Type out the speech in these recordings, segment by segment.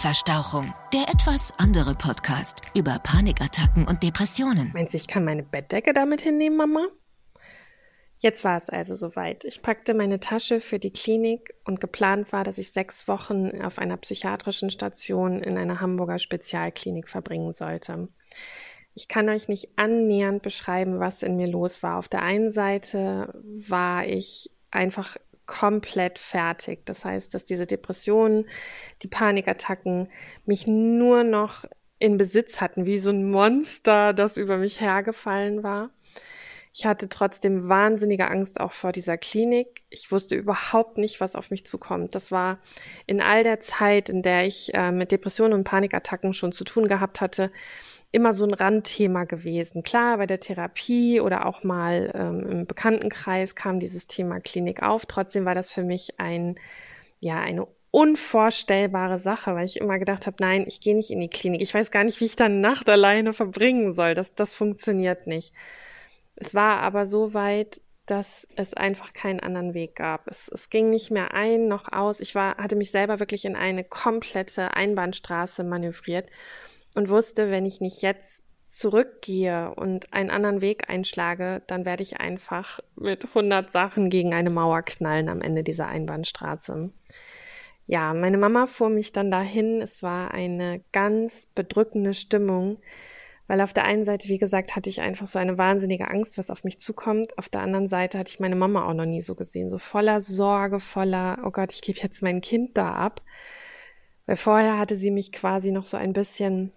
Nervverstauchung, der etwas andere Podcast über Panikattacken und Depressionen. Meinst du, ich kann meine Bettdecke damit hinnehmen, Mama? Jetzt war es also soweit. Ich packte meine Tasche für die Klinik und geplant war, dass ich sechs Wochen auf einer psychiatrischen Station in einer Hamburger Spezialklinik verbringen sollte. Ich kann euch nicht annähernd beschreiben, was in mir los war. Auf der einen Seite war ich einfach komplett fertig. Das heißt, dass diese Depressionen, die Panikattacken mich nur noch in Besitz hatten, wie so ein Monster, das über mich hergefallen war. Ich hatte trotzdem wahnsinnige Angst auch vor dieser Klinik. Ich wusste überhaupt nicht, was auf mich zukommt. Das war in all der Zeit, in der ich äh, mit Depressionen und Panikattacken schon zu tun gehabt hatte, immer so ein Randthema gewesen. Klar, bei der Therapie oder auch mal ähm, im Bekanntenkreis kam dieses Thema Klinik auf. Trotzdem war das für mich ein, ja, eine unvorstellbare Sache, weil ich immer gedacht habe, nein, ich gehe nicht in die Klinik. Ich weiß gar nicht, wie ich dann Nacht alleine verbringen soll. Das, das funktioniert nicht. Es war aber so weit, dass es einfach keinen anderen Weg gab. Es, es ging nicht mehr ein noch aus. Ich war, hatte mich selber wirklich in eine komplette Einbahnstraße manövriert und wusste, wenn ich nicht jetzt zurückgehe und einen anderen Weg einschlage, dann werde ich einfach mit 100 Sachen gegen eine Mauer knallen am Ende dieser Einbahnstraße. Ja, meine Mama fuhr mich dann dahin. Es war eine ganz bedrückende Stimmung, weil auf der einen Seite, wie gesagt, hatte ich einfach so eine wahnsinnige Angst, was auf mich zukommt. Auf der anderen Seite hatte ich meine Mama auch noch nie so gesehen, so voller Sorge, voller, oh Gott, ich gebe jetzt mein Kind da ab. Weil vorher hatte sie mich quasi noch so ein bisschen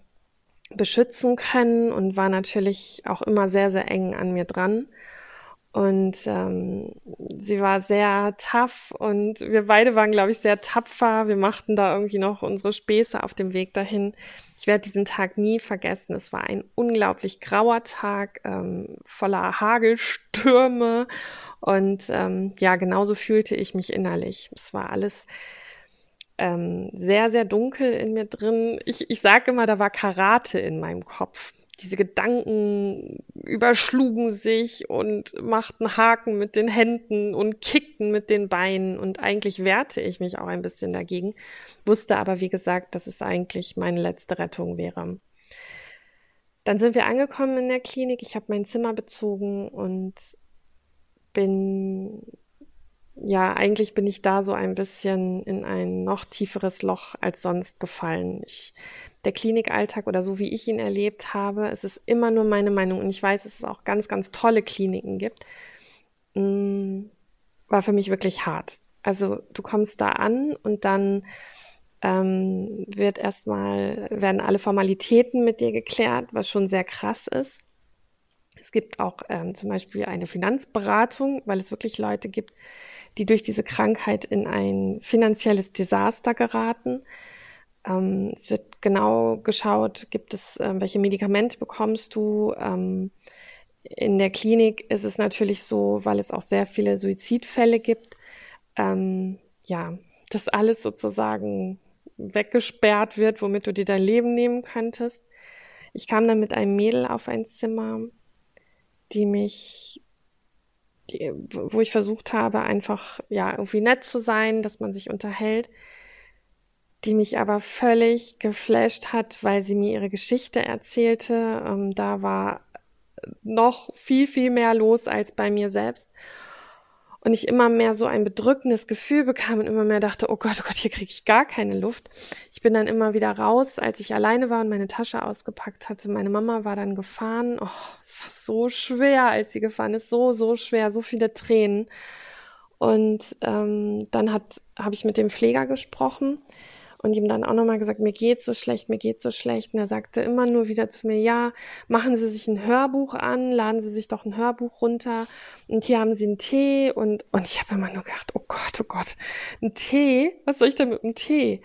beschützen können und war natürlich auch immer sehr, sehr eng an mir dran. Und ähm, sie war sehr tough und wir beide waren, glaube ich, sehr tapfer. Wir machten da irgendwie noch unsere Späße auf dem Weg dahin. Ich werde diesen Tag nie vergessen. Es war ein unglaublich grauer Tag, ähm, voller Hagelstürme. Und ähm, ja, genauso fühlte ich mich innerlich. Es war alles ähm, sehr, sehr dunkel in mir drin. Ich, ich sage immer, da war Karate in meinem Kopf. Diese Gedanken überschlugen sich und machten Haken mit den Händen und kickten mit den Beinen. Und eigentlich wehrte ich mich auch ein bisschen dagegen, wusste aber, wie gesagt, dass es eigentlich meine letzte Rettung wäre. Dann sind wir angekommen in der Klinik. Ich habe mein Zimmer bezogen und bin ja, eigentlich bin ich da so ein bisschen in ein noch tieferes Loch als sonst gefallen. Ich, der Klinikalltag oder so wie ich ihn erlebt habe, es ist immer nur meine Meinung und ich weiß, dass es auch ganz, ganz tolle Kliniken gibt, mh, mm, war für mich wirklich hart. Also du kommst da an und dann ähm, wird erstmal, werden alle Formalitäten mit dir geklärt, was schon sehr krass ist. Es gibt auch ähm, zum Beispiel eine Finanzberatung, weil es wirklich Leute gibt, die durch diese Krankheit in ein finanzielles Desaster geraten. Ähm, es wird genau geschaut, gibt es, ähm, welche Medikamente bekommst du. Ähm, in der Klinik ist es natürlich so, weil es auch sehr viele Suizidfälle gibt, ähm, ja, dass alles sozusagen weggesperrt wird, womit du dir dein Leben nehmen könntest. Ich kam dann mit einem Mädel auf ein Zimmer, die mich die, wo ich versucht habe, einfach ja irgendwie nett zu sein, dass man sich unterhält, die mich aber völlig geflasht hat, weil sie mir ihre Geschichte erzählte. Ähm, da war noch viel, viel mehr los als bei mir selbst und ich immer mehr so ein bedrückendes Gefühl bekam und immer mehr dachte, oh Gott, oh Gott, hier kriege ich gar keine Luft. Ich bin dann immer wieder raus, als ich alleine war und meine Tasche ausgepackt hatte. Meine Mama war dann gefahren. Oh, es war so schwer, als sie gefahren ist, so, so schwer, so viele Tränen. Und ähm, dann habe ich mit dem Pfleger gesprochen und ihm dann auch nochmal gesagt, mir geht's so schlecht, mir geht's so schlecht. Und er sagte immer nur wieder zu mir, ja, machen Sie sich ein Hörbuch an, laden Sie sich doch ein Hörbuch runter und hier haben Sie einen Tee und, und ich habe immer nur gedacht, oh Gott, oh Gott, ein Tee? Was soll ich denn mit einem Tee?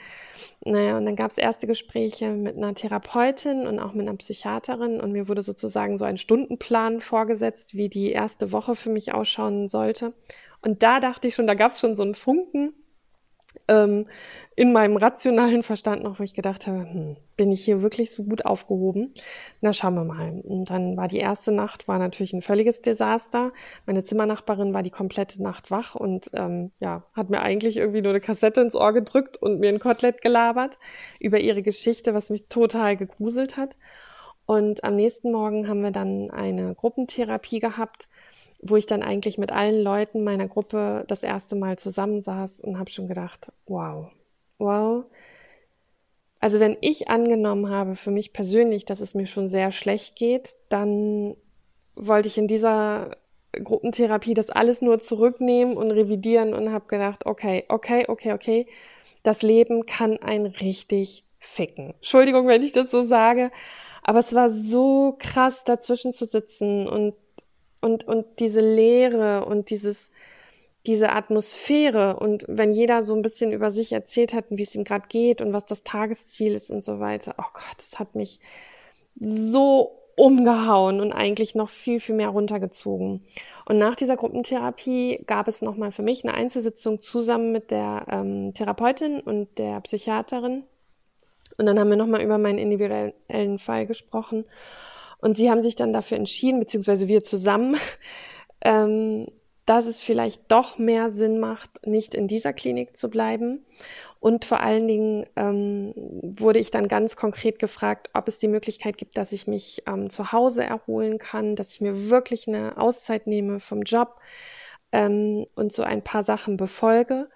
Naja, und dann gab es erste Gespräche mit einer Therapeutin und auch mit einer Psychiaterin und mir wurde sozusagen so ein Stundenplan vorgesetzt, wie die erste Woche für mich ausschauen sollte. Und da dachte ich schon, da gab es schon so einen Funken, ähm, in meinem rationalen Verstand noch, wo ich gedacht habe, hm, bin ich hier wirklich so gut aufgehoben? Na, schauen wir mal. Und dann war die erste Nacht, war natürlich ein völliges Desaster. Meine Zimmernachbarin war die komplette Nacht wach und ähm, ja, hat mir eigentlich irgendwie nur eine Kassette ins Ohr gedrückt und mir ein Kotelett gelabert über ihre Geschichte, was mich total gegruselt hat. Und am nächsten Morgen haben wir dann eine Gruppentherapie gehabt wo ich dann eigentlich mit allen Leuten meiner Gruppe das erste Mal zusammensaß und habe schon gedacht, wow, wow. Also wenn ich angenommen habe für mich persönlich, dass es mir schon sehr schlecht geht, dann wollte ich in dieser Gruppentherapie das alles nur zurücknehmen und revidieren und habe gedacht, okay, okay, okay, okay, das Leben kann ein richtig ficken. Entschuldigung, wenn ich das so sage, aber es war so krass dazwischen zu sitzen und und, und diese Leere und dieses, diese Atmosphäre und wenn jeder so ein bisschen über sich erzählt hat, wie es ihm gerade geht und was das Tagesziel ist und so weiter, oh Gott, das hat mich so umgehauen und eigentlich noch viel, viel mehr runtergezogen. Und nach dieser Gruppentherapie gab es nochmal für mich eine Einzelsitzung zusammen mit der ähm, Therapeutin und der Psychiaterin. Und dann haben wir nochmal über meinen individuellen Fall gesprochen. Und sie haben sich dann dafür entschieden, beziehungsweise wir zusammen, ähm, dass es vielleicht doch mehr Sinn macht, nicht in dieser Klinik zu bleiben. Und vor allen Dingen ähm, wurde ich dann ganz konkret gefragt, ob es die Möglichkeit gibt, dass ich mich ähm, zu Hause erholen kann, dass ich mir wirklich eine Auszeit nehme vom Job ähm, und so ein paar Sachen befolge.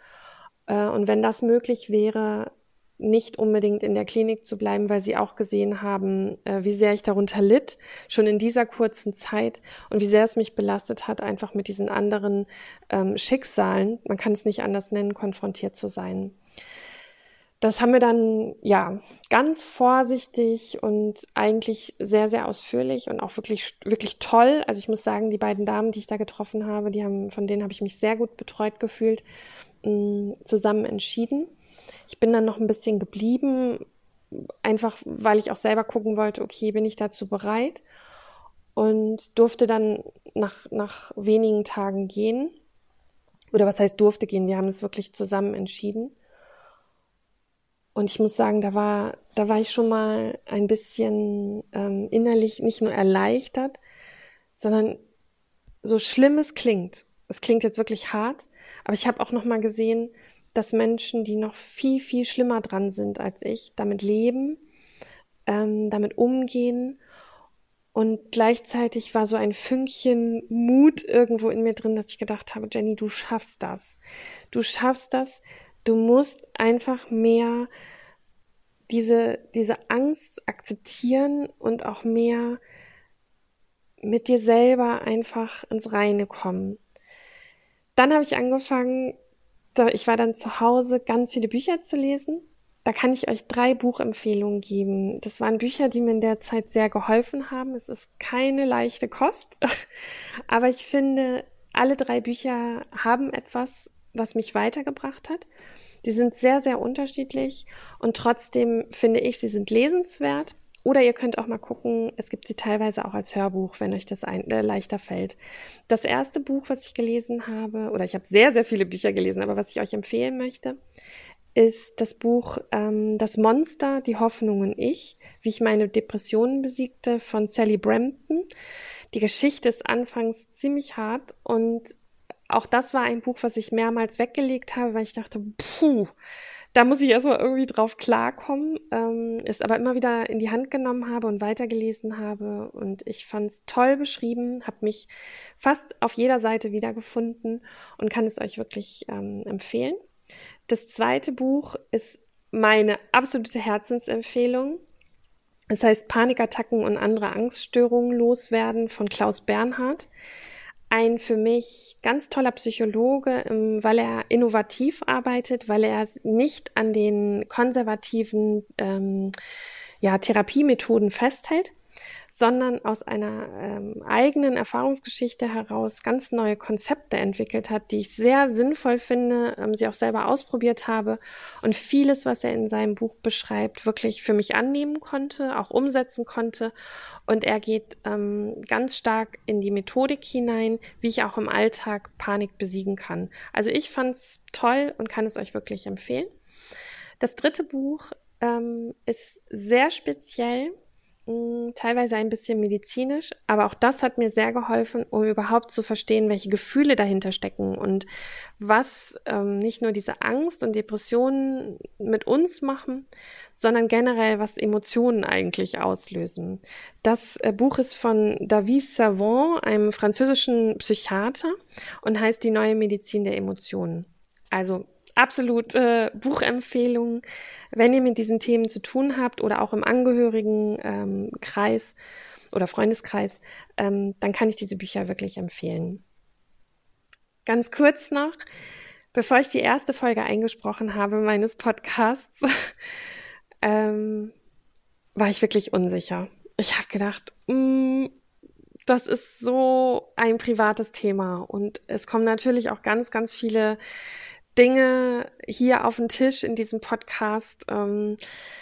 Äh, und wenn das möglich wäre, nicht unbedingt in der Klinik zu bleiben, weil sie auch gesehen haben, äh, wie sehr ich darunter litt, schon in dieser kurzen Zeit und wie sehr es mich belastet hat, einfach mit diesen anderen ähm, Schicksalen, man kann es nicht anders nennen, konfrontiert zu sein. Das haben wir dann, ja, ganz vorsichtig und eigentlich sehr, sehr ausführlich und auch wirklich, wirklich toll. Also ich muss sagen, die beiden Damen, die ich da getroffen habe, die haben, von denen habe ich mich sehr gut betreut gefühlt, mh, mm, zusammen entschieden. Ich bin dann noch ein bisschen geblieben, einfach weil ich auch selber gucken wollte, okay, bin ich dazu bereit? Und durfte dann nach, nach wenigen Tagen gehen. Oder was heißt durfte gehen? Wir haben es wirklich zusammen entschieden. Und ich muss sagen, da war, da war ich schon mal ein bisschen ähm, innerlich nicht nur erleichtert, sondern so schlimm es klingt. Es klingt jetzt wirklich hart, aber ich habe auch noch mal gesehen, dass Menschen, die noch viel, viel schlimmer dran sind als ich, damit leben, ähm, damit umgehen. Und gleichzeitig war so ein Fünkchen Mut irgendwo in mir drin, dass ich gedacht habe, Jenny, du schaffst das. Du schaffst das. Du musst einfach mehr diese, diese Angst akzeptieren und auch mehr mit dir selber einfach ins Reine kommen. Dann habe ich angefangen, ich war dann zu Hause, ganz viele Bücher zu lesen. Da kann ich euch drei Buchempfehlungen geben. Das waren Bücher, die mir in der Zeit sehr geholfen haben. Es ist keine leichte Kost, aber ich finde, alle drei Bücher haben etwas, was mich weitergebracht hat. Die sind sehr, sehr unterschiedlich und trotzdem finde ich, sie sind lesenswert. Oder ihr könnt auch mal gucken, es gibt sie teilweise auch als Hörbuch, wenn euch das ein, äh, leichter fällt. Das erste Buch, was ich gelesen habe, oder ich habe sehr, sehr viele Bücher gelesen, aber was ich euch empfehlen möchte, ist das Buch ähm, Das Monster, die Hoffnung und ich, wie ich meine Depressionen besiegte von Sally Brampton. Die Geschichte ist anfangs ziemlich hart und auch das war ein Buch, was ich mehrmals weggelegt habe, weil ich dachte, puh, da muss ich erstmal irgendwie drauf klarkommen, ähm, es aber immer wieder in die Hand genommen habe und weitergelesen habe. Und ich fand es toll beschrieben, habe mich fast auf jeder Seite wiedergefunden und kann es euch wirklich ähm, empfehlen. Das zweite Buch ist meine absolute Herzensempfehlung. Es heißt Panikattacken und andere Angststörungen loswerden von Klaus Bernhard ein für mich ganz toller Psychologe, ähm, weil er innovativ arbeitet, weil er nicht an den konservativen ähm, ja, Therapiemethoden festhält, sondern aus einer ähm, eigenen Erfahrungsgeschichte heraus ganz neue Konzepte entwickelt hat, die ich sehr sinnvoll finde, ähm, sie auch selber ausprobiert habe und vieles, was er in seinem Buch beschreibt, wirklich für mich annehmen konnte, auch umsetzen konnte. Und er geht ähm, ganz stark in die Methodik hinein, wie ich auch im Alltag Panik besiegen kann. Also ich fand es toll und kann es euch wirklich empfehlen. Das dritte Buch ähm, ist sehr speziell teilweise ein bisschen medizinisch, aber auch das hat mir sehr geholfen, um überhaupt zu verstehen, welche Gefühle dahinter stecken und was ähm, nicht nur diese Angst und Depressionen mit uns machen, sondern generell, was Emotionen eigentlich auslösen. Das äh, Buch ist von David Savant, einem französischen Psychiater, und heißt Die neue Medizin der Emotionen. Also absolute Buchempfehlung, wenn ihr mit diesen Themen zu tun habt oder auch im Angehörigenkreis ähm, oder Freundeskreis, ähm, dann kann ich diese Bücher wirklich empfehlen. Ganz kurz noch, bevor ich die erste Folge eingesprochen habe meines Podcasts, ähm, war ich wirklich unsicher. Ich habe gedacht, mm, das ist so ein privates Thema und es kommen natürlich auch ganz, ganz viele Dinge hier auf den Tisch in diesem Podcast, ähm,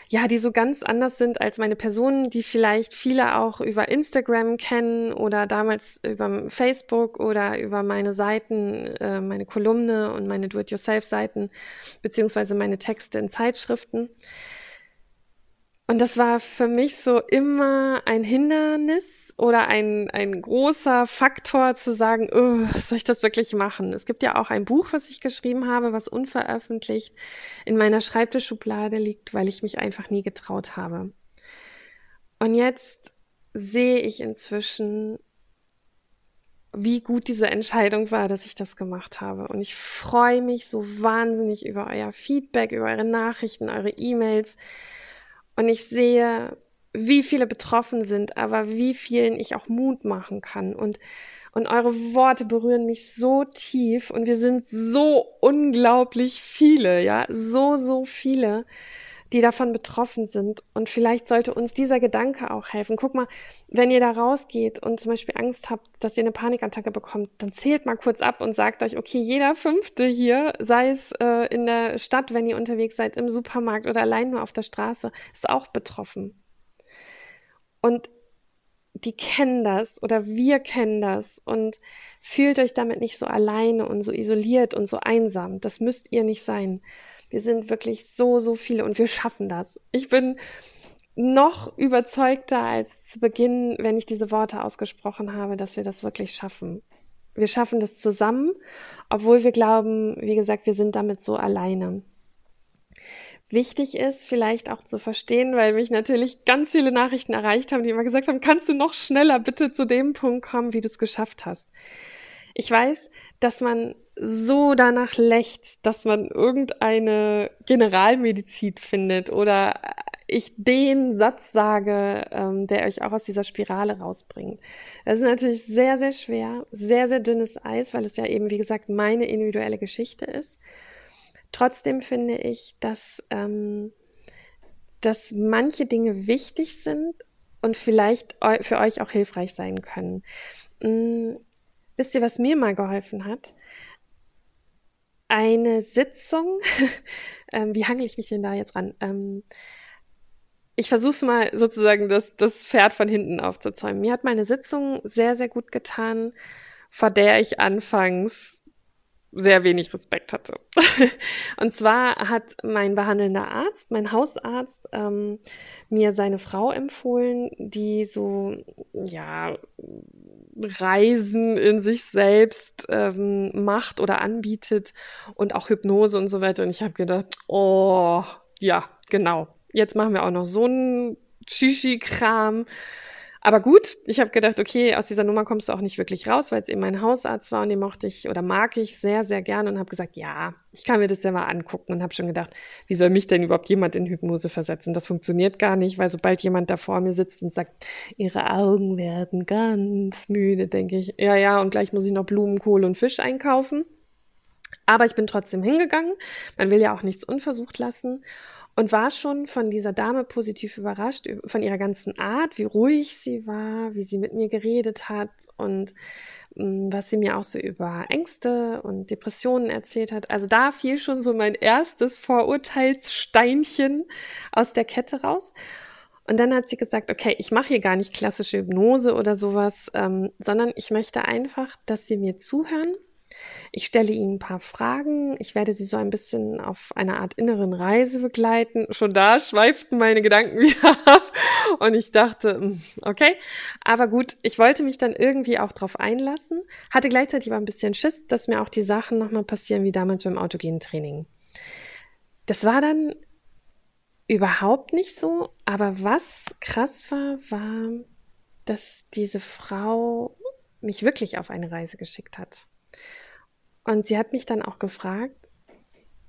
ja, die so ganz anders sind als meine Personen, die vielleicht viele auch über Instagram kennen oder damals über Facebook oder über meine Seiten, äh, meine Kolumne und meine Do-it-yourself-Seiten, beziehungsweise meine Texte in Zeitschriften. Und das war für mich so immer ein Hindernis oder ein, ein großer Faktor zu sagen, oh, soll ich das wirklich machen? Es gibt ja auch ein Buch, was ich geschrieben habe, was unveröffentlicht in meiner Schreibtischschublade liegt, weil ich mich einfach nie getraut habe. Und jetzt sehe ich inzwischen, wie gut diese Entscheidung war, dass ich das gemacht habe. Und ich freue mich so wahnsinnig über euer Feedback, über eure Nachrichten, eure E-Mails und ich sehe, wie viele betroffen sind, aber wie vielen ich auch Mut machen kann. Und, und eure Worte berühren mich so tief und wir sind so unglaublich viele, ja, so, so viele die davon betroffen sind. Und vielleicht sollte uns dieser Gedanke auch helfen. Guck mal, wenn ihr da rausgeht und zum Beispiel Angst habt, dass ihr eine Panikattacke bekommt, dann zählt mal kurz ab und sagt euch, okay, jeder Fünfte hier, sei es äh, in der Stadt, wenn ihr unterwegs seid, im Supermarkt oder allein nur auf der Straße, ist auch betroffen. Und die kennen das oder wir kennen das und fühlt euch damit nicht so alleine und so isoliert und so einsam. Das müsst ihr nicht sein. Wir sind wirklich so, so viele und wir schaffen das. Ich bin noch überzeugter als zu Beginn, wenn ich diese Worte ausgesprochen habe, dass wir das wirklich schaffen. Wir schaffen das zusammen, obwohl wir glauben, wie gesagt, wir sind damit so alleine. Wichtig ist vielleicht auch zu verstehen, weil mich natürlich ganz viele Nachrichten erreicht haben, die immer gesagt haben, kannst du noch schneller bitte zu dem Punkt kommen, wie du es geschafft hast. Ich weiß, dass man so danach lächzt, dass man irgendeine Generalmedizin findet oder ich den Satz sage, ähm, der euch auch aus dieser Spirale rausbringt. Das ist natürlich sehr, sehr schwer, sehr, sehr dünnes Eis, weil es ja eben, wie gesagt, meine individuelle Geschichte ist. Trotzdem finde ich, dass, ähm, dass manche Dinge wichtig sind und vielleicht für euch auch hilfreich sein können. Hm, wisst ihr, was mir mal geholfen hat? Eine Sitzung. ähm, wie hangel ich mich denn da jetzt ran? Ähm, ich versuche mal sozusagen, das, das Pferd von hinten aufzuzäumen. Mir hat meine Sitzung sehr, sehr gut getan, vor der ich anfangs sehr wenig Respekt hatte. und zwar hat mein behandelnder Arzt, mein Hausarzt, ähm, mir seine Frau empfohlen, die so, ja, Reisen in sich selbst ähm, macht oder anbietet und auch Hypnose und so weiter. Und ich habe gedacht, oh, ja, genau. Jetzt machen wir auch noch so einen Shishi-Kram. Aber gut, ich habe gedacht, okay, aus dieser Nummer kommst du auch nicht wirklich raus, weil es eben mein Hausarzt war und den mochte ich oder mag ich sehr, sehr gerne und habe gesagt, ja, ich kann mir das mal angucken und habe schon gedacht, wie soll mich denn überhaupt jemand in Hypnose versetzen? Das funktioniert gar nicht, weil sobald jemand da vor mir sitzt und sagt, ihre Augen werden ganz müde, denke ich, ja, ja, und gleich muss ich noch Blumenkohl und Fisch einkaufen. Aber ich bin trotzdem hingegangen. Man will ja auch nichts unversucht lassen. Und war schon von dieser Dame positiv überrascht, von ihrer ganzen Art, wie ruhig sie war, wie sie mit mir geredet hat und mm, was sie mir auch so über Ängste und Depressionen erzählt hat. Also da fiel schon so mein erstes Vorurteilssteinchen aus der Kette raus. Und dann hat sie gesagt, okay, ich mache hier gar nicht klassische Hypnose oder sowas, ähm, sondern ich möchte einfach, dass sie mir zuhören ich stelle Ihnen ein paar Fragen. Ich werde Sie so ein bisschen auf einer Art inneren Reise begleiten. Schon da schweiften meine Gedanken wieder ab. Und ich dachte, hm, okay. Aber gut, ich wollte mich dann irgendwie auch drauf einlassen. Hatte gleichzeitig aber ein bisschen Schiss, dass mir auch die Sachen nochmal passieren wie damals beim autogenen Training. Das war dann überhaupt nicht so. Aber was krass war, war, dass diese Frau mich wirklich auf eine Reise geschickt hat. Und sie hat mich dann auch gefragt,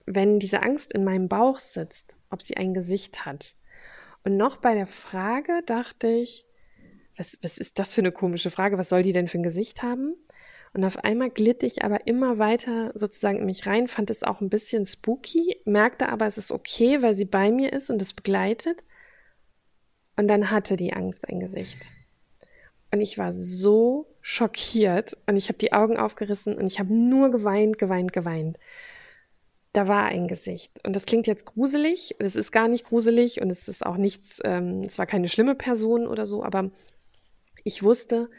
wenn diese Angst in meinem Bauch sitzt, ob sie ein Gesicht hat. Und noch bei der Frage dachte ich, was, was ist das für eine komische Frage? Was soll die denn für ein Gesicht haben? Und auf einmal glitt ich aber immer weiter sozusagen in mich rein, fand es auch ein bisschen spooky, merkte aber, es ist okay, weil sie bei mir ist und es begleitet. Und dann hatte die Angst ein Gesicht. Und ich war so schockiert und ich habe die Augen aufgerissen und ich habe nur geweint, geweint, geweint. Da war ein Gesicht. Und das klingt jetzt gruselig. Es ist gar nicht gruselig und es ist auch nichts, ähm, es war keine schlimme Person oder so, aber ich wusste,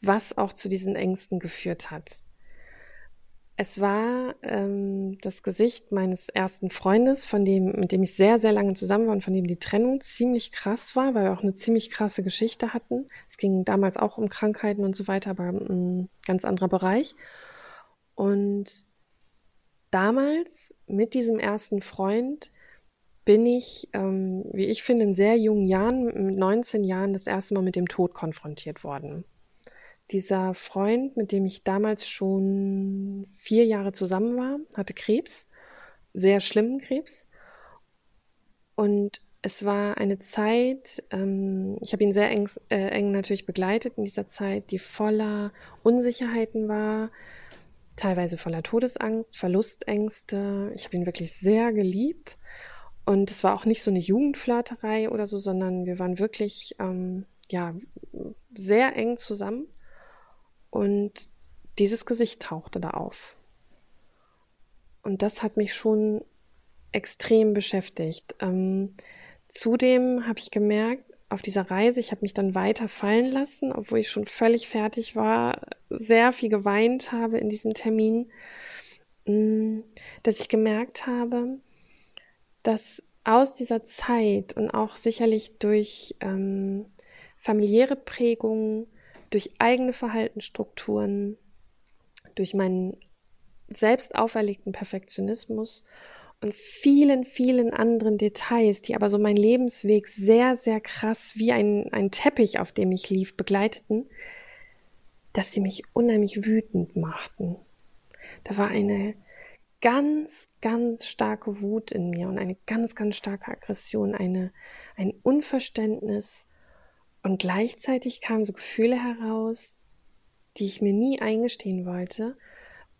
was auch zu diesen Ängsten geführt hat. Es war ähm, das Gesicht meines ersten Freundes, von dem, mit dem ich sehr, sehr lange zusammen war und von dem die Trennung ziemlich krass war, weil wir auch eine ziemlich krasse Geschichte hatten. Es ging damals auch um Krankheiten und so weiter, aber ein ganz anderer Bereich. Und damals mit diesem ersten Freund bin ich, ähm, wie ich finde, in sehr jungen Jahren, mit 19 Jahren, das erste Mal mit dem Tod konfrontiert worden dieser Freund, mit dem ich damals schon vier Jahre zusammen war, hatte Krebs, sehr schlimmen Krebs. Und es war eine Zeit, ähm, ich habe ihn sehr eng, äh, eng natürlich begleitet in dieser Zeit, die voller Unsicherheiten war, teilweise voller Todesangst, Verlustängste. Ich habe ihn wirklich sehr geliebt. Und es war auch nicht so eine Jugendflirterei oder so, sondern wir waren wirklich ähm, ja sehr eng zusammen. Und dieses Gesicht tauchte da auf. Und das hat mich schon extrem beschäftigt. Ähm, zudem habe ich gemerkt, auf dieser Reise, ich habe mich dann weiter fallen lassen, obwohl ich schon völlig fertig war, sehr viel geweint habe in diesem Termin, mm, dass ich gemerkt habe, dass aus dieser Zeit und auch sicherlich durch ähm, familiäre Prägungen durch eigene Verhaltensstrukturen, durch meinen selbst auferlegten Perfektionismus und vielen, vielen anderen Details, die aber so meinen Lebensweg sehr, sehr krass wie ein, ein Teppich, auf dem ich lief, begleiteten, dass sie mich unheimlich wütend machten. Da war eine ganz, ganz starke Wut in mir und eine ganz, ganz starke Aggression, eine, ein Unverständnis und gleichzeitig kamen so Gefühle heraus, die ich mir nie eingestehen wollte,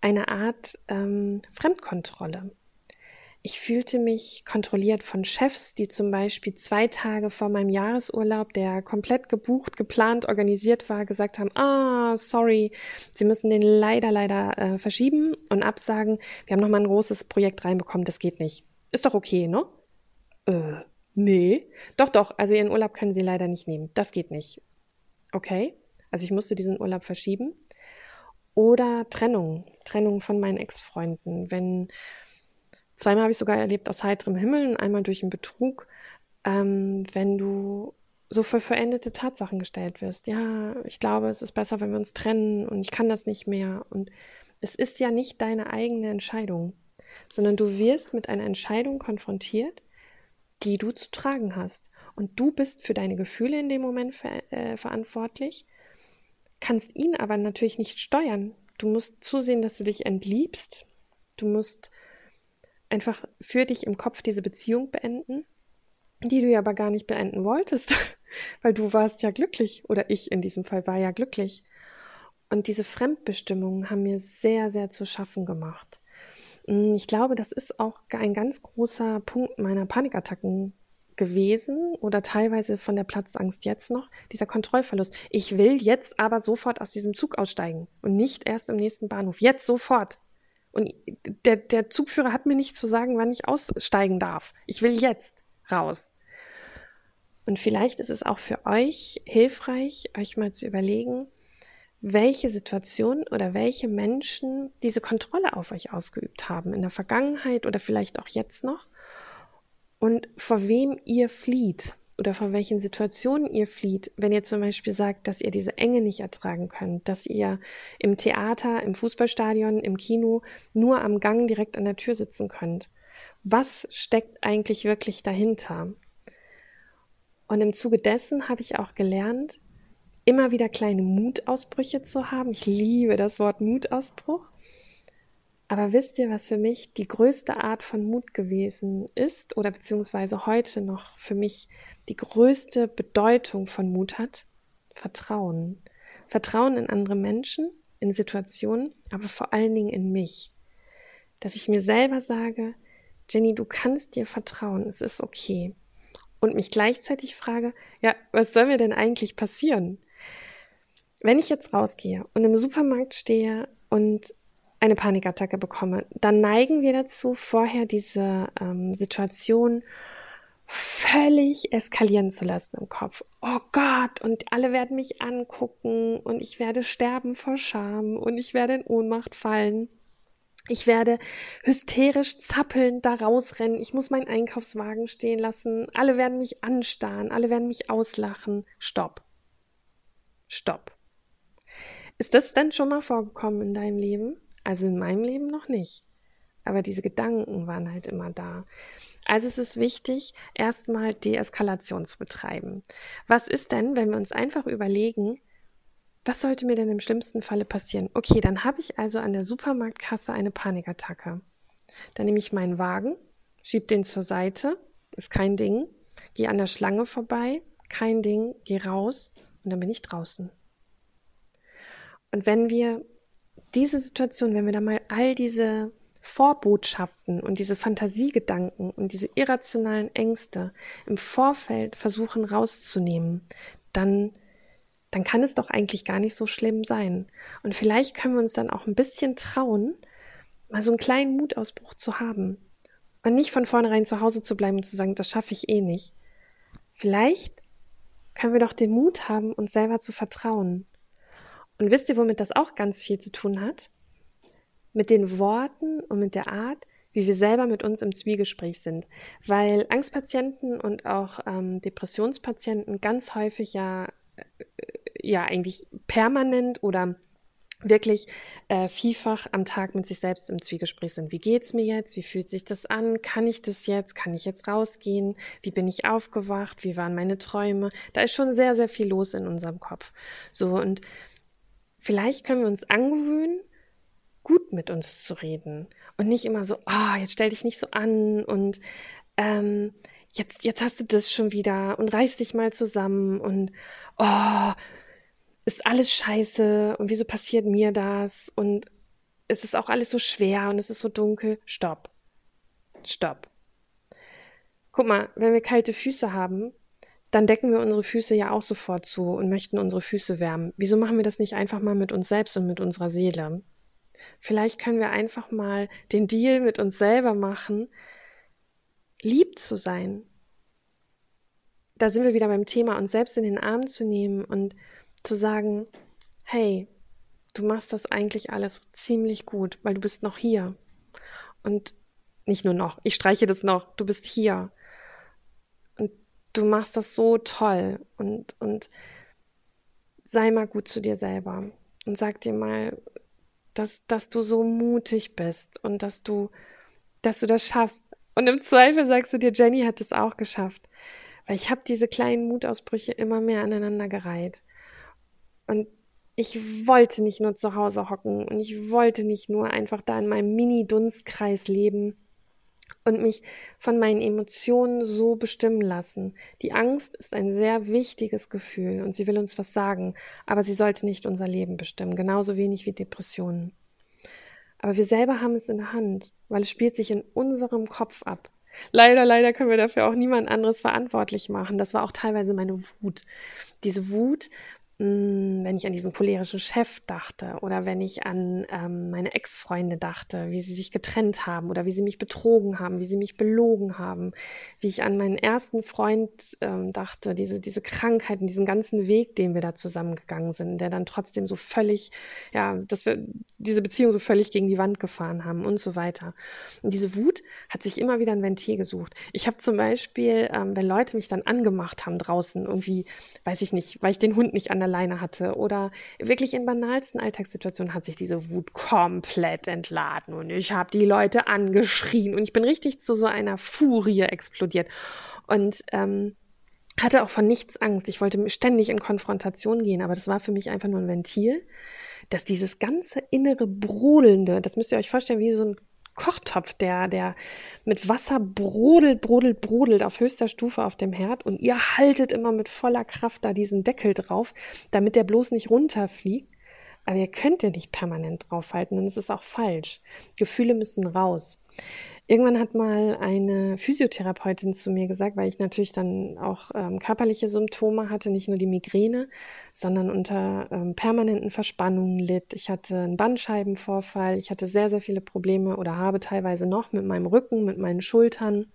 eine Art ähm, Fremdkontrolle. Ich fühlte mich kontrolliert von Chefs, die zum Beispiel zwei Tage vor meinem Jahresurlaub, der komplett gebucht, geplant, organisiert war, gesagt haben, ah, sorry, Sie müssen den leider, leider äh, verschieben und absagen. Wir haben nochmal ein großes Projekt reinbekommen, das geht nicht. Ist doch okay, ne? Äh, Nee. Doch, doch. Also ihren Urlaub können sie leider nicht nehmen. Das geht nicht. Okay. Also ich musste diesen Urlaub verschieben. Oder Trennung. Trennung von meinen Ex-Freunden. Wenn, zweimal habe ich sogar erlebt aus heiterem Himmel und einmal durch einen Betrug, ähm, wenn du so für verendete Tatsachen gestellt wirst. Ja, ich glaube, es ist besser, wenn wir uns trennen und ich kann das nicht mehr. Und es ist ja nicht deine eigene Entscheidung, sondern du wirst mit einer Entscheidung konfrontiert, die du zu tragen hast. Und du bist für deine Gefühle in dem Moment ver äh, verantwortlich, kannst ihn aber natürlich nicht steuern. Du musst zusehen, dass du dich entliebst. Du musst einfach für dich im Kopf diese Beziehung beenden, die du ja aber gar nicht beenden wolltest, weil du warst ja glücklich oder ich in diesem Fall war ja glücklich. Und diese Fremdbestimmungen haben mir sehr, sehr zu schaffen gemacht. Hm, ich glaube, das ist auch ein ganz großer Punkt meiner Panikattacken gewesen oder teilweise von der Platzangst jetzt noch, dieser Kontrollverlust. Ich will jetzt aber sofort aus diesem Zug aussteigen und nicht erst im nächsten Bahnhof. Jetzt sofort. Und der, der Zugführer hat mir nicht zu sagen, wann ich aussteigen darf. Ich will jetzt raus. Und vielleicht ist es auch für euch hilfreich, euch mal zu überlegen, welche Situationen oder welche Menschen diese Kontrolle auf euch ausgeübt haben, in der Vergangenheit oder vielleicht auch jetzt noch, und vor wem ihr flieht oder vor welchen Situationen ihr flieht, wenn ihr zum Beispiel sagt, dass ihr diese Enge nicht ertragen könnt, dass ihr im Theater, im Fußballstadion, im Kino nur am Gang direkt an der Tür sitzen könnt. Was steckt eigentlich wirklich dahinter? Und im Zuge dessen habe ich auch gelernt, immer wieder kleine Mutausbrüche zu haben. Ich liebe das Wort Mutausbruch. Aber wisst ihr, was für mich die größte Art von Mut gewesen ist oder beziehungsweise heute noch für mich die größte Bedeutung von Mut hat? Vertrauen. Vertrauen in andere Menschen, in Situationen, aber vor allen Dingen in mich. Dass ich mir selber sage, Jenny, du kannst dir vertrauen, es ist okay. Und mich gleichzeitig frage, ja, was soll mir denn eigentlich passieren? Wenn ich jetzt rausgehe und im Supermarkt stehe und eine Panikattacke bekomme, dann neigen wir dazu, vorher diese ähm, Situation völlig eskalieren zu lassen im Kopf. Oh Gott, und alle werden mich angucken und ich werde sterben vor Scham und ich werde in Ohnmacht fallen. Ich werde hysterisch zappelnd da rausrennen. Ich muss meinen Einkaufswagen stehen lassen. Alle werden mich anstarren. Alle werden mich auslachen. Stopp. Stopp. Ist das denn schon mal vorgekommen in deinem Leben? Also in meinem Leben noch nicht. Aber diese Gedanken waren halt immer da. Also es ist wichtig, erstmal Deeskalation zu betreiben. Was ist denn, wenn wir uns einfach überlegen, was sollte mir denn im schlimmsten Falle passieren? Okay, dann habe ich also an der Supermarktkasse eine Panikattacke. Dann nehme ich meinen Wagen, schieb den zur Seite, ist kein Ding, gehe an der Schlange vorbei, kein Ding, gehe raus und dann bin ich draußen. Und wenn wir diese Situation, wenn wir da mal all diese Vorbotschaften und diese Fantasiegedanken und diese irrationalen Ängste im Vorfeld versuchen rauszunehmen, dann dann kann es doch eigentlich gar nicht so schlimm sein. Und vielleicht können wir uns dann auch ein bisschen trauen, mal so einen kleinen Mutausbruch zu haben. Und nicht von vornherein zu Hause zu bleiben und zu sagen, das schaffe ich eh nicht. Vielleicht können wir doch den Mut haben, uns selber zu vertrauen. Und wisst ihr, womit das auch ganz viel zu tun hat? Mit den Worten und mit der Art, wie wir selber mit uns im Zwiegespräch sind. Weil Angstpatienten und auch ähm, Depressionspatienten ganz häufig ja ja eigentlich permanent oder wirklich äh, vielfach am Tag mit sich selbst im Zwiegespräch sind. Wie geht's mir jetzt? Wie fühlt sich das an? Kann ich das jetzt? Kann ich jetzt rausgehen? Wie bin ich aufgewacht? Wie waren meine Träume? Da ist schon sehr, sehr viel los in unserem Kopf. So und vielleicht können wir uns angewöhnen, gut mit uns zu reden und nicht immer so, oh, jetzt stell dich nicht so an und ähm, jetzt, jetzt hast du das schon wieder und reiß dich mal zusammen und oh, ist alles scheiße und wieso passiert mir das und es ist auch alles so schwer und es ist so dunkel. Stopp. Stopp. Guck mal, wenn wir kalte Füße haben, dann decken wir unsere Füße ja auch sofort zu und möchten unsere Füße wärmen. Wieso machen wir das nicht einfach mal mit uns selbst und mit unserer Seele? Vielleicht können wir einfach mal den Deal mit uns selber machen, lieb zu sein. Da sind wir wieder beim Thema, uns selbst in den Arm zu nehmen und zu sagen, hey, du machst das eigentlich alles ziemlich gut, weil du bist noch hier. Und nicht nur noch, ich streiche das noch, du bist hier. Du machst das so toll und, und sei mal gut zu dir selber und sag dir mal, dass, dass du so mutig bist und dass du, dass du das schaffst, und im Zweifel sagst du dir, Jenny hat es auch geschafft. Weil ich habe diese kleinen Mutausbrüche immer mehr aneinander gereiht. Und ich wollte nicht nur zu Hause hocken und ich wollte nicht nur einfach da in meinem Mini-Dunstkreis leben und mich von meinen Emotionen so bestimmen lassen. Die Angst ist ein sehr wichtiges Gefühl und sie will uns was sagen, aber sie sollte nicht unser Leben bestimmen, genauso wenig wie Depressionen. Aber wir selber haben es in der Hand, weil es spielt sich in unserem Kopf ab. Leider, leider können wir dafür auch niemand anderes verantwortlich machen. Das war auch teilweise meine Wut. Diese Wut, wenn ich an diesen cholerischen Chef dachte oder wenn ich an ähm, meine Ex-Freunde dachte, wie sie sich getrennt haben oder wie sie mich betrogen haben, wie sie mich belogen haben, wie ich an meinen ersten Freund ähm, dachte, diese, diese Krankheit und diesen ganzen Weg, den wir da zusammengegangen sind, der dann trotzdem so völlig, ja, dass wir diese Beziehung so völlig gegen die Wand gefahren haben und so weiter. Und diese Wut hat sich immer wieder ein Ventil gesucht. Ich habe zum Beispiel, ähm, wenn Leute mich dann angemacht haben draußen, irgendwie, weiß ich nicht, weil ich den Hund nicht an der alleine hatte oder wirklich in banalsten Alltagssituationen hat sich diese Wut komplett entladen und ich habe die Leute angeschrien und ich bin richtig zu so einer Furie explodiert und ähm, hatte auch von nichts Angst. Ich wollte ständig in Konfrontation gehen, aber das war für mich einfach nur ein Ventil, dass dieses ganze innere Brodelnde, das müsst ihr euch vorstellen, wie so ein Kochtopf, der, der mit Wasser brodelt, brodelt, brodelt auf höchster Stufe auf dem Herd und ihr haltet immer mit voller Kraft da diesen Deckel drauf, damit der bloß nicht runterfliegt. Aber ihr könnt ja nicht permanent draufhalten und es ist auch falsch. Gefühle müssen raus. Irgendwann hat mal eine Physiotherapeutin zu mir gesagt, weil ich natürlich dann auch ähm, körperliche Symptome hatte, nicht nur die Migräne, sondern unter ähm, permanenten Verspannungen litt. Ich hatte einen Bandscheibenvorfall, ich hatte sehr, sehr viele Probleme oder habe teilweise noch mit meinem Rücken, mit meinen Schultern.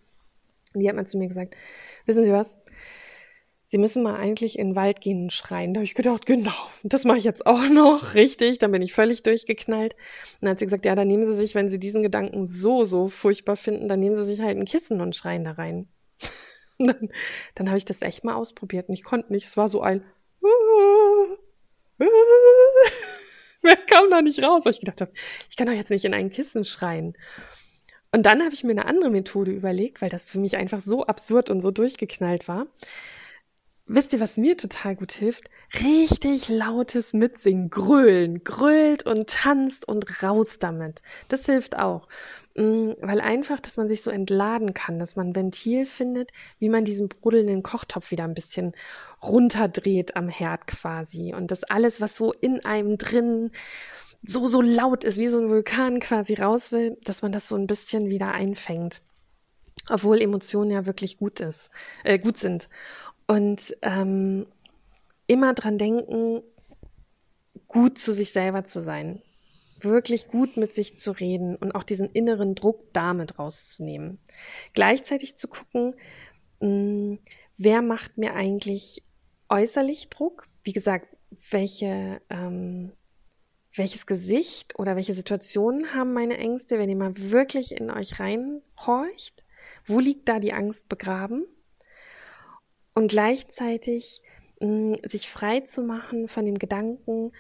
Die hat mal zu mir gesagt, wissen Sie was? Sie müssen mal eigentlich in den Wald gehen und schreien. Da habe ich gedacht, genau, das mache ich jetzt auch noch, richtig. Dann bin ich völlig durchgeknallt. Und dann hat sie gesagt, ja, dann nehmen Sie sich, wenn Sie diesen Gedanken so, so furchtbar finden, dann nehmen Sie sich halt ein Kissen und schreien da rein. und dann, dann habe ich das echt mal ausprobiert und ich konnte nicht. Es war so ein Wer kam da nicht raus, weil ich gedacht habe, ich kann doch jetzt nicht in ein Kissen schreien. Und dann habe ich mir eine andere Methode überlegt, weil das für mich einfach so absurd und so durchgeknallt war. Wisst ihr, was mir total gut hilft? Richtig lautes Mitsingen, grölen, grölt und tanzt und raus damit. Das hilft auch. Mm, weil einfach, dass man sich so entladen kann, dass man Ventil findet, wie man diesen brodelnden Kochtopf wieder ein bisschen runterdreht am Herd quasi. Und das alles, was so in einem drin so, so laut ist, wie so ein Vulkan quasi raus will, dass man das so ein bisschen wieder einfängt obwohl Emotionen ja wirklich gut ist, äh, gut sind. Und ähm, immer dran denken, gut zu sich selber zu sein. Wirklich gut mit sich zu reden und auch diesen inneren Druck damit rauszunehmen. Gleichzeitig zu gucken, mh, hm, wer macht mir eigentlich äußerlich Druck? Wie gesagt, welche, ähm, welches Gesicht oder welche Situationen haben meine Ängste, wenn ihr mal wirklich in euch reinhorcht? Wo liegt da die Angst begraben? Und gleichzeitig mh, hm, sich frei zu machen von dem Gedanken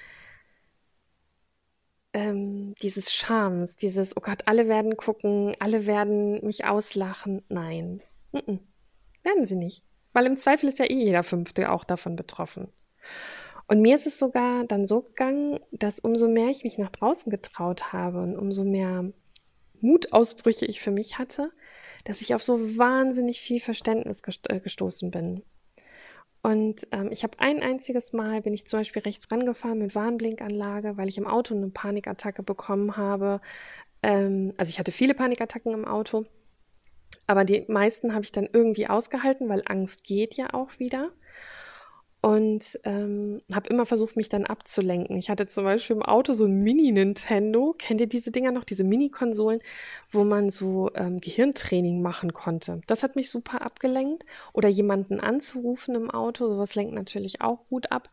ähm, dieses Schams, dieses, oh Gott, alle werden gucken, alle werden mich auslachen. Nein, mm -mm. werden sie nicht. Weil im Zweifel ist ja eh jeder Fünfte auch davon betroffen. Und mir ist es sogar dann so gegangen, dass umso mehr ich mich nach draußen getraut habe und umso mehr Mutausbrüche ich für mich hatte, dass ich auf so wahnsinnig viel Verständnis äh, gestoßen bin. Und ähm, ich habe ein einziges Mal, bin ich zum Beispiel rechts rangefahren mit Warnblinkanlage, weil ich im Auto eine Panikattacke bekommen habe. Ähm, also ich hatte viele Panikattacken im Auto, aber die meisten habe ich dann irgendwie ausgehalten, weil Angst geht ja auch wieder und ähm, habe immer versucht, mich dann abzulenken. Ich hatte zum Beispiel im Auto so ein Mini-Nintendo. Kennt ihr diese Dinger noch, diese Mini-Konsolen, wo man so ähm, Gehirntraining machen konnte? Das hat mich super abgelenkt. Oder jemanden anzurufen im Auto, sowas lenkt natürlich auch gut ab.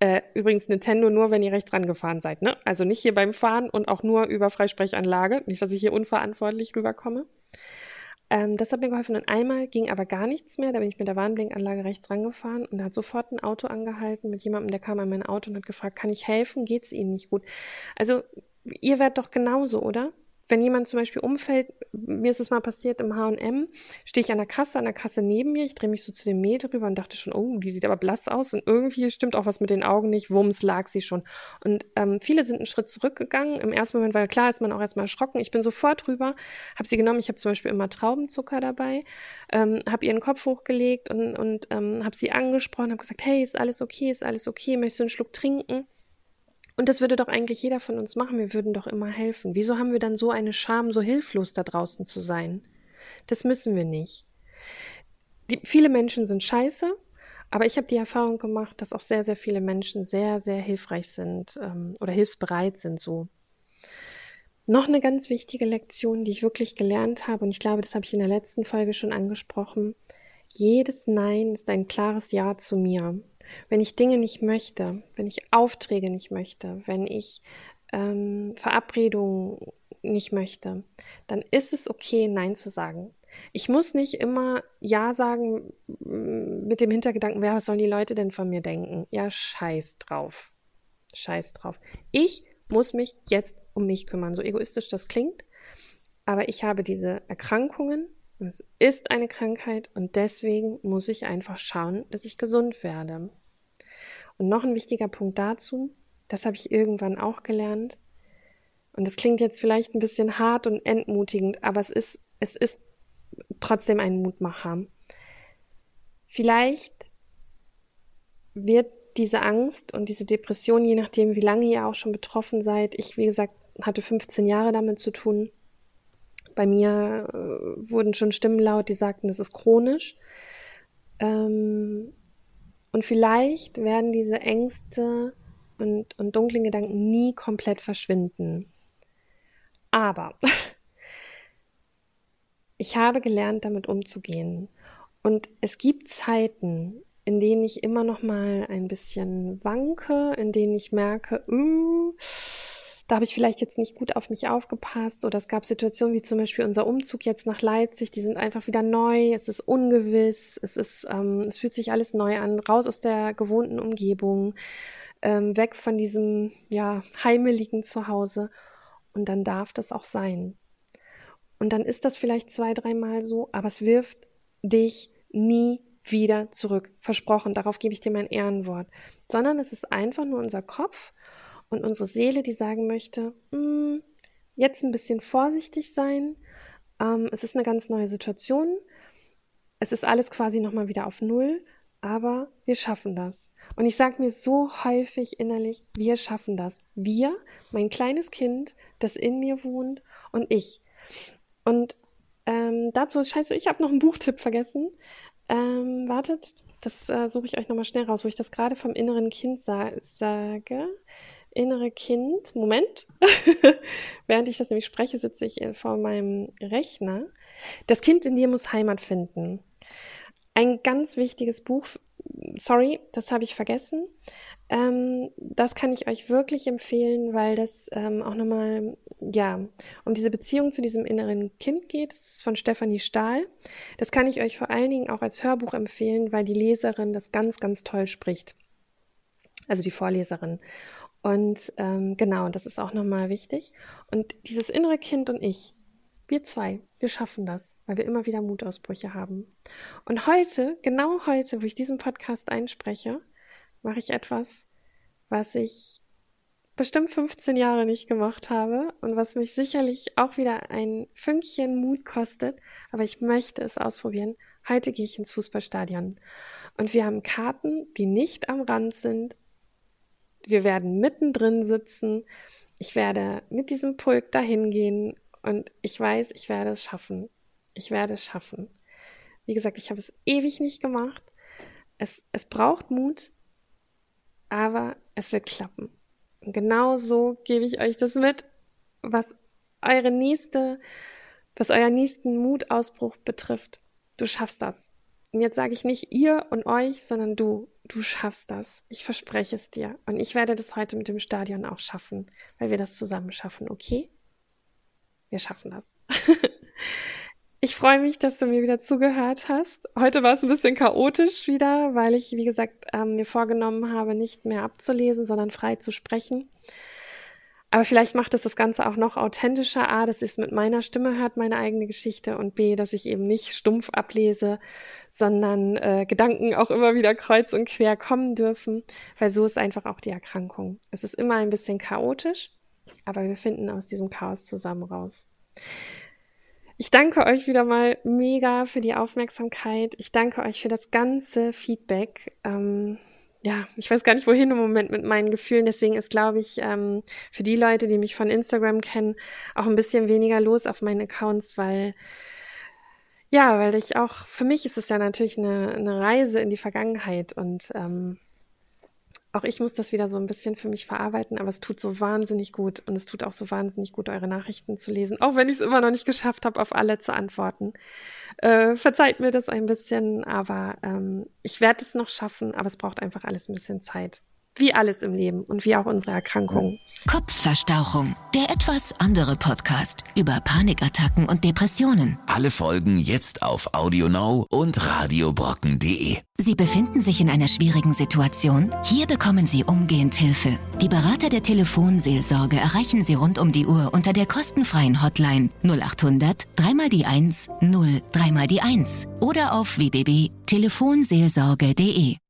Äh, übrigens Nintendo nur, wenn ihr rechts rangefahren seid, ne? Also nicht hier beim Fahren und auch nur über Freisprechanlage. Nicht, dass ich hier unverantwortlich rüberkomme. Ähm, das hat mir geholfen. Und einmal ging aber gar nichts mehr. Da bin ich mit der Warnblinkanlage rechts rangefahren und hat sofort ein Auto angehalten mit jemandem, der kam an mein Auto und hat gefragt, kann ich helfen? Geht's Ihnen nicht gut? Also, ihr werdet doch genauso, oder? Wenn jemand zum Beispiel umfällt, mir ist es mal passiert im H&M, stehe ich an der Kasse, an der Kasse neben mir, ich drehe mich so zu dem Mädel rüber und dachte schon, oh, die sieht aber blass aus und irgendwie stimmt auch was mit den Augen nicht, wumms lag sie schon. Und ähm, viele sind einen Schritt zurückgegangen. Im ersten Moment, weil klar ist man auch erstmal erschrocken. Ich bin sofort rüber, habe sie genommen, ich habe zum Beispiel immer Traubenzucker dabei, ähm, habe ihren Kopf hochgelegt und, und ähm, habe sie angesprochen, habe gesagt, hey, ist alles okay, ist alles okay, möchtest du einen Schluck trinken? Und das würde doch eigentlich jeder von uns machen. Wir würden doch immer helfen. Wieso haben wir dann so eine Scham, so hilflos da draußen zu sein? Das müssen wir nicht. Die, viele Menschen sind scheiße, aber ich habe die Erfahrung gemacht, dass auch sehr, sehr viele Menschen sehr, sehr hilfreich sind ähm, oder hilfsbereit sind so. Noch eine ganz wichtige Lektion, die ich wirklich gelernt habe, und ich glaube, das habe ich in der letzten Folge schon angesprochen. Jedes Nein ist ein klares Ja zu mir. Wenn ich Dinge nicht möchte, wenn ich Aufträge nicht möchte, wenn ich ähm, Verabredungen nicht möchte, dann ist es okay, Nein zu sagen. Ich muss nicht immer Ja sagen mit dem Hintergedanken, wer, was sollen die Leute denn von mir denken? Ja, scheiß drauf. Scheiß drauf. Ich muss mich jetzt um mich kümmern. So egoistisch das klingt, aber ich habe diese Erkrankungen es ist eine Krankheit und deswegen muss ich einfach schauen, dass ich gesund werde. Und noch ein wichtiger Punkt dazu, das habe ich irgendwann auch gelernt. Und das klingt jetzt vielleicht ein bisschen hart und entmutigend, aber es ist, es ist trotzdem ein Mutmacher. Vielleicht wird diese Angst und diese Depression, je nachdem, wie lange ihr auch schon betroffen seid, ich, wie gesagt, hatte 15 Jahre damit zu tun. Bei mir äh, wurden schon Stimmen laut, die sagten, das ist chronisch. Ähm, und vielleicht werden diese Ängste und, und dunklen Gedanken nie komplett verschwinden. Aber ich habe gelernt, damit umzugehen. Und es gibt Zeiten, in denen ich immer noch mal ein bisschen wanke, in denen ich merke, uh, da habe ich vielleicht jetzt nicht gut auf mich aufgepasst oder es gab Situationen wie zum Beispiel unser Umzug jetzt nach Leipzig, die sind einfach wieder neu, es ist ungewiss, es ist, ähm, es fühlt sich alles neu an, raus aus der gewohnten Umgebung, ähm, weg von diesem, ja, heimeligen Zuhause und dann darf das auch sein. Und dann ist das vielleicht zwei, dreimal so, aber es wirft dich nie wieder zurück. Versprochen, darauf gebe ich dir mein Ehrenwort. Sondern es ist einfach nur unser Kopf und unsere Seele, die sagen möchte, mm, jetzt ein bisschen vorsichtig sein. Ähm, es ist eine ganz neue Situation. Es ist alles quasi nochmal wieder auf Null, aber wir schaffen das. Und ich sage mir so häufig innerlich, wir schaffen das. Wir, mein kleines Kind, das in mir wohnt und ich. Und ähm, dazu, scheiße, ich habe noch einen Buchtipp vergessen. Ähm, wartet, das äh, suche ich euch nochmal schnell raus, wo ich das gerade vom inneren Kind sa sage innere Kind, Moment, während ich das nämlich spreche, sitze ich vor meinem Rechner. Das Kind in dir muss Heimat finden. Ein ganz wichtiges Buch, sorry, das habe ich vergessen. Ähm, das kann ich euch wirklich empfehlen, weil das ähm, auch nochmal, ja, um diese Beziehung zu diesem inneren Kind geht. Das ist von Stefanie Stahl. Das kann ich euch vor allen Dingen auch als Hörbuch empfehlen, weil die Leserin das ganz, ganz toll spricht. Also die Vorleserin. Und ähm, genau, das ist auch nochmal wichtig. Und dieses innere Kind und ich, wir zwei, wir schaffen das, weil wir immer wieder Mutausbrüche haben. Und heute, genau heute, wo ich diesen Podcast einspreche, mache ich etwas, was ich bestimmt 15 Jahre nicht gemacht habe und was mich sicherlich auch wieder ein Fünkchen Mut kostet, aber ich möchte es ausprobieren. Heute gehe ich ins Fußballstadion und wir haben Karten, die nicht am Rand sind, wir werden mittendrin sitzen. Ich werde mit diesem Pulk dahin gehen und ich weiß, ich werde es schaffen. Ich werde es schaffen. Wie gesagt, ich habe es ewig nicht gemacht. Es, es braucht Mut, aber es wird klappen. Und genau so gebe ich euch das mit, was eure nächste, was euer nächsten Mutausbruch betrifft. Du schaffst das. Und jetzt sage ich nicht ihr und euch, sondern du. Du schaffst das. Ich verspreche es dir. Und ich werde das heute mit dem Stadion auch schaffen, weil wir das zusammen schaffen, okay? Wir schaffen das. ich freue mich, dass du mir wieder zugehört hast. Heute war es ein bisschen chaotisch wieder, weil ich, wie gesagt, ähm, mir vorgenommen habe, nicht mehr abzulesen, sondern frei zu sprechen. Aber vielleicht macht es das Ganze auch noch authentischer. A, dass es mit meiner Stimme hört, meine eigene Geschichte. Und B, dass ich eben nicht stumpf ablese, sondern äh, Gedanken auch immer wieder kreuz und quer kommen dürfen. Weil so ist einfach auch die Erkrankung. Es ist immer ein bisschen chaotisch, aber wir finden aus diesem Chaos zusammen raus. Ich danke euch wieder mal mega für die Aufmerksamkeit. Ich danke euch für das ganze Feedback. Ähm, ja, ich weiß gar nicht, wohin im Moment mit meinen Gefühlen. Deswegen ist, glaube ich, ähm, für die Leute, die mich von Instagram kennen, auch ein bisschen weniger los auf meinen Accounts, weil ja, weil ich auch, für mich ist es ja natürlich eine, eine Reise in die Vergangenheit und ähm, auch ich muss das wieder so ein bisschen für mich verarbeiten, aber es tut so wahnsinnig gut und es tut auch so wahnsinnig gut, eure Nachrichten zu lesen, auch wenn ich es immer noch nicht geschafft habe, auf alle zu antworten. Äh, verzeiht mir das ein bisschen, aber ähm, ich werde es noch schaffen, aber es braucht einfach alles ein bisschen Zeit. Wie alles im Leben und wie auch unsere Erkrankungen. Kopfverstauchung. Der etwas andere Podcast über Panikattacken und Depressionen. Alle Folgen jetzt auf AudioNow und radiobrocken.de. Sie befinden sich in einer schwierigen Situation? Hier bekommen Sie umgehend Hilfe. Die Berater der Telefonseelsorge erreichen Sie rund um die Uhr unter der kostenfreien Hotline 0800 3 die 1 0 3 die 1 oder auf www.telefonseelsorge.de.